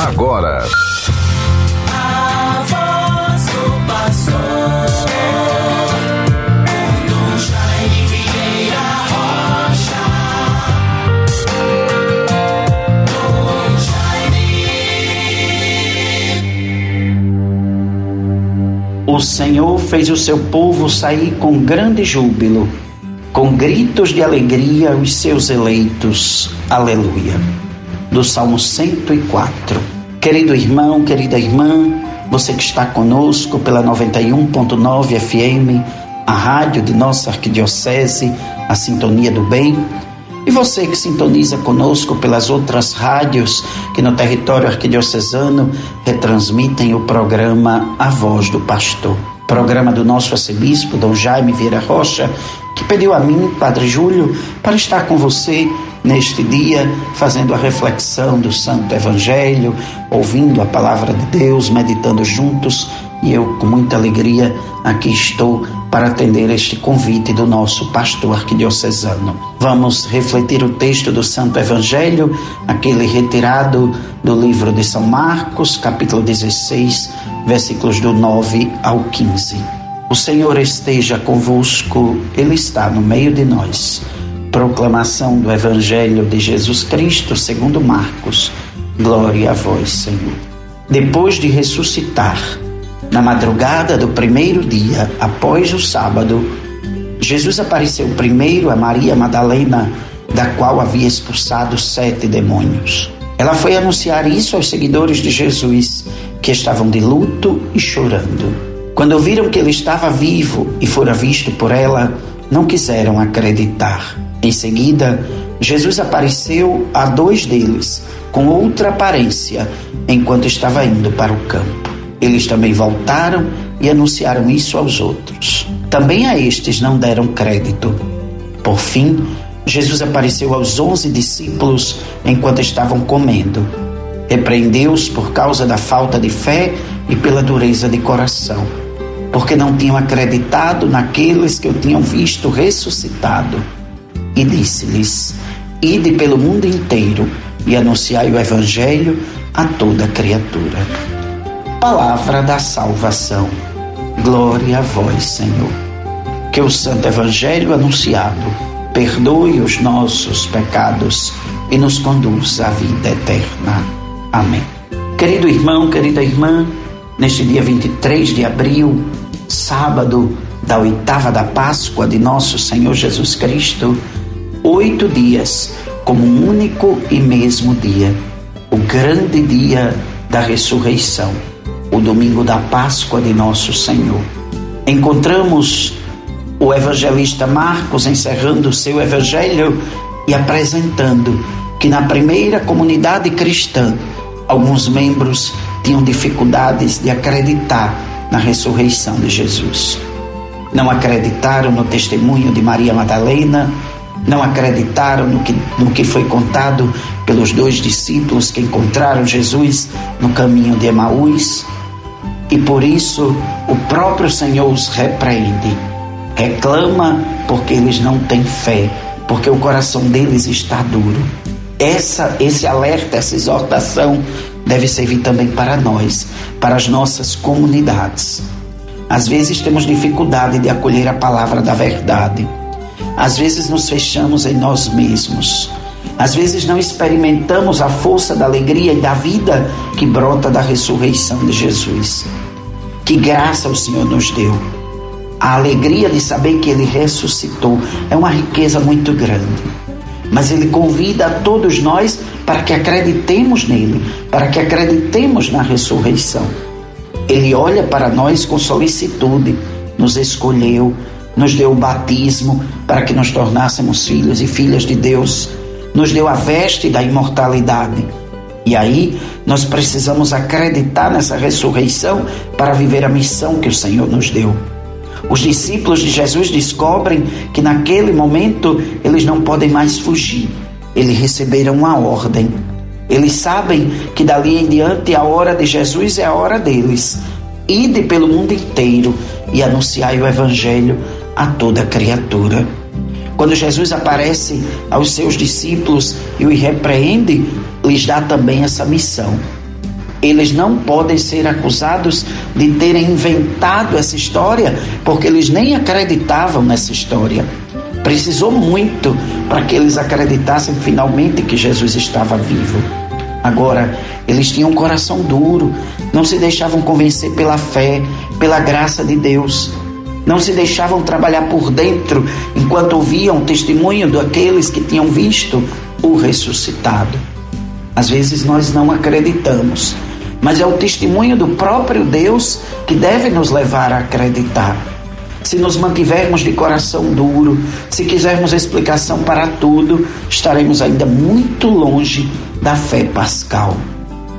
agora. O Senhor fez o seu povo sair com grande júbilo, com gritos de alegria os seus eleitos. Aleluia. Do Salmo 104. Querido irmão, querida irmã, você que está conosco pela 91.9 FM, a rádio de nossa arquidiocese, a Sintonia do Bem, e você que sintoniza conosco pelas outras rádios que no território arquidiocesano retransmitem o programa A Voz do Pastor. Programa do nosso arcebispo, Dom Jaime Vieira Rocha, que pediu a mim, Padre Júlio, para estar com você neste dia, fazendo a reflexão do Santo Evangelho, ouvindo a palavra de Deus, meditando juntos. E eu, com muita alegria, aqui estou para atender este convite do nosso pastor arquidiocesano. Vamos refletir o texto do Santo Evangelho, aquele retirado do livro de São Marcos, capítulo 16, versículos do 9 ao 15. O Senhor esteja convosco, Ele está no meio de nós. Proclamação do Evangelho de Jesus Cristo segundo Marcos. Glória a vós, Senhor. Depois de ressuscitar, na madrugada do primeiro dia após o sábado, Jesus apareceu primeiro a Maria Madalena, da qual havia expulsado sete demônios. Ela foi anunciar isso aos seguidores de Jesus, que estavam de luto e chorando. Quando ouviram que ele estava vivo e fora visto por ela, não quiseram acreditar. Em seguida, Jesus apareceu a dois deles, com outra aparência, enquanto estava indo para o campo. Eles também voltaram e anunciaram isso aos outros. Também a estes não deram crédito. Por fim, Jesus apareceu aos onze discípulos enquanto estavam comendo. Repreendeu-os por causa da falta de fé e pela dureza de coração, porque não tinham acreditado naqueles que o tinham visto ressuscitado e disse-lhes: Ide pelo mundo inteiro e anunciai o Evangelho a toda criatura. Palavra da salvação. Glória a vós, Senhor. Que o Santo Evangelho anunciado perdoe os nossos pecados e nos conduza à vida eterna. Amém. Querido irmão, querida irmã, neste dia 23 de abril, sábado da oitava da Páscoa de nosso Senhor Jesus Cristo, oito dias como um único e mesmo dia, o grande dia da ressurreição, o domingo da Páscoa de nosso Senhor. Encontramos o evangelista Marcos encerrando seu evangelho e apresentando que na primeira comunidade cristã, alguns membros tinham dificuldades de acreditar na ressurreição de Jesus. Não acreditaram no testemunho de Maria Madalena, não acreditaram no que, no que foi contado pelos dois discípulos que encontraram Jesus no caminho de Emaús. E por isso o próprio Senhor os repreende. Reclama porque eles não têm fé, porque o coração deles está duro. Essa, esse alerta, essa exortação deve servir também para nós, para as nossas comunidades. Às vezes temos dificuldade de acolher a palavra da verdade às vezes nos fechamos em nós mesmos. Às vezes não experimentamos a força da alegria e da vida que brota da ressurreição de Jesus. Que graça o Senhor nos deu. A alegria de saber que Ele ressuscitou é uma riqueza muito grande. Mas Ele convida a todos nós para que acreditemos nele, para que acreditemos na ressurreição. Ele olha para nós com solicitude, nos escolheu, nos deu o batismo para que nos tornássemos filhos e filhas de Deus, nos deu a veste da imortalidade. E aí nós precisamos acreditar nessa ressurreição para viver a missão que o Senhor nos deu. Os discípulos de Jesus descobrem que naquele momento eles não podem mais fugir. Eles receberam uma ordem. Eles sabem que dali em diante a hora de Jesus é a hora deles. Ide pelo mundo inteiro e anunciai o Evangelho a toda criatura. Quando Jesus aparece aos seus discípulos e os repreende, lhes dá também essa missão. Eles não podem ser acusados de terem inventado essa história, porque eles nem acreditavam nessa história. Precisou muito para que eles acreditassem finalmente que Jesus estava vivo. Agora, eles tinham um coração duro, não se deixavam convencer pela fé, pela graça de Deus. Não se deixavam trabalhar por dentro enquanto ouviam o testemunho daqueles que tinham visto o ressuscitado. Às vezes nós não acreditamos, mas é o testemunho do próprio Deus que deve nos levar a acreditar. Se nos mantivermos de coração duro, se quisermos explicação para tudo, estaremos ainda muito longe da fé pascal.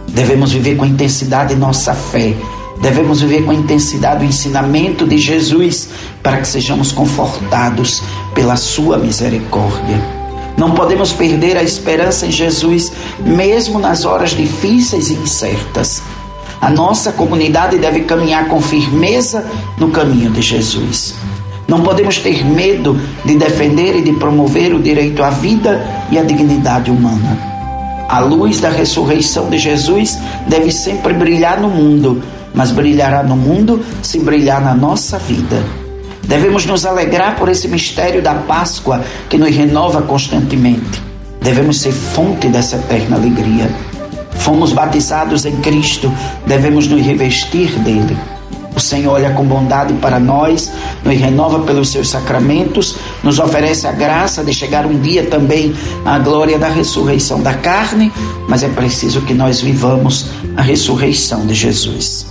Devemos viver com intensidade nossa fé. Devemos viver com intensidade o ensinamento de Jesus para que sejamos confortados pela sua misericórdia. Não podemos perder a esperança em Jesus, mesmo nas horas difíceis e incertas. A nossa comunidade deve caminhar com firmeza no caminho de Jesus. Não podemos ter medo de defender e de promover o direito à vida e à dignidade humana. A luz da ressurreição de Jesus deve sempre brilhar no mundo, mas brilhará no mundo se brilhar na nossa vida. Devemos nos alegrar por esse mistério da Páscoa que nos renova constantemente. Devemos ser fonte dessa eterna alegria. Fomos batizados em Cristo, devemos nos revestir dele. O Senhor olha com bondade para nós, nos renova pelos seus sacramentos, nos oferece a graça de chegar um dia também à glória da ressurreição da carne, mas é preciso que nós vivamos a ressurreição de Jesus.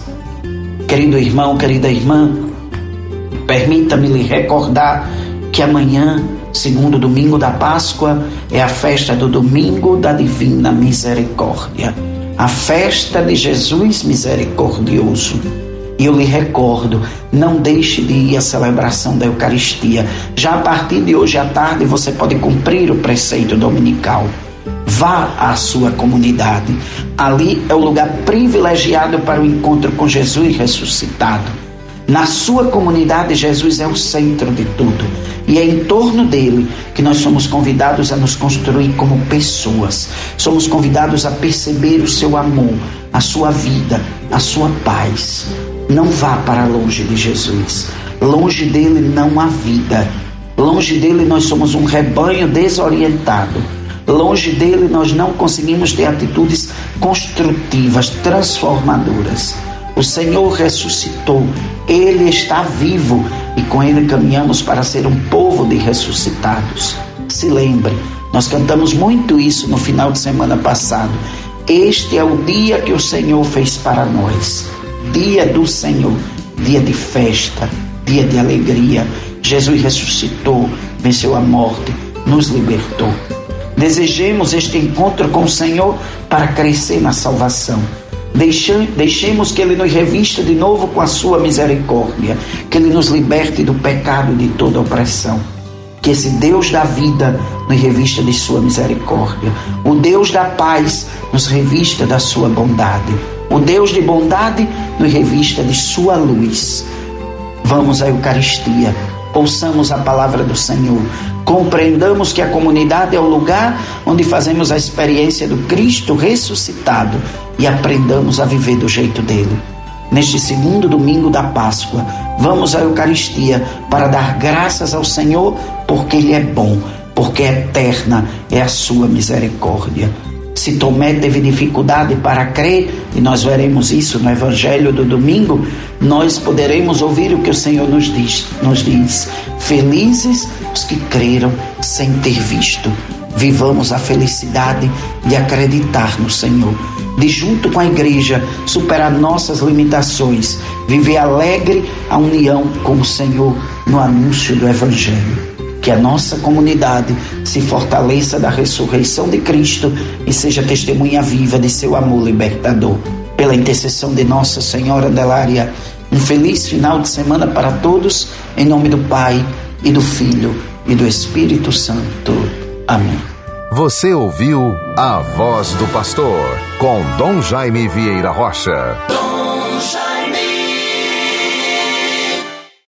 Querido irmão, querida irmã, permita-me lhe recordar que amanhã segundo domingo da Páscoa, é a festa do domingo da divina misericórdia, a festa de Jesus misericordioso. E eu lhe recordo, não deixe de ir à celebração da Eucaristia. Já a partir de hoje à tarde você pode cumprir o preceito dominical. Vá à sua comunidade. Ali é o lugar privilegiado para o encontro com Jesus ressuscitado. Na sua comunidade, Jesus é o centro de tudo. E é em torno dele que nós somos convidados a nos construir como pessoas. Somos convidados a perceber o seu amor, a sua vida, a sua paz. Não vá para longe de Jesus. Longe dele não há vida. Longe dele nós somos um rebanho desorientado. Longe dele nós não conseguimos ter atitudes construtivas, transformadoras. O Senhor ressuscitou, Ele está vivo e com Ele caminhamos para ser um povo de ressuscitados. Se lembre, nós cantamos muito isso no final de semana passado. Este é o dia que o Senhor fez para nós. Dia do Senhor, dia de festa, dia de alegria. Jesus ressuscitou, venceu a morte, nos libertou. Desejemos este encontro com o Senhor para crescer na salvação. Deixemos que Ele nos revista de novo com a Sua misericórdia, que Ele nos liberte do pecado de toda opressão. Que esse Deus da vida nos revista de Sua misericórdia. O Deus da paz nos revista da Sua bondade. O Deus de bondade nos revista de Sua luz. Vamos à Eucaristia ouçamos a palavra do Senhor, compreendamos que a comunidade é o lugar onde fazemos a experiência do Cristo ressuscitado e aprendamos a viver do jeito dele. Neste segundo domingo da Páscoa, vamos à Eucaristia para dar graças ao Senhor, porque Ele é bom, porque eterna é a sua misericórdia. Se Tomé teve dificuldade para crer, e nós veremos isso no Evangelho do domingo, nós poderemos ouvir o que o Senhor nos diz. Nos diz: Felizes os que creram sem ter visto. Vivamos a felicidade de acreditar no Senhor, de junto com a igreja superar nossas limitações, viver alegre a união com o Senhor no anúncio do Evangelho que a nossa comunidade se fortaleça da ressurreição de Cristo e seja testemunha viva de seu amor libertador. Pela intercessão de Nossa Senhora Delária, um feliz final de semana para todos, em nome do Pai e do Filho e do Espírito Santo. Amém. Você ouviu a voz do pastor com Dom Jaime Vieira Rocha.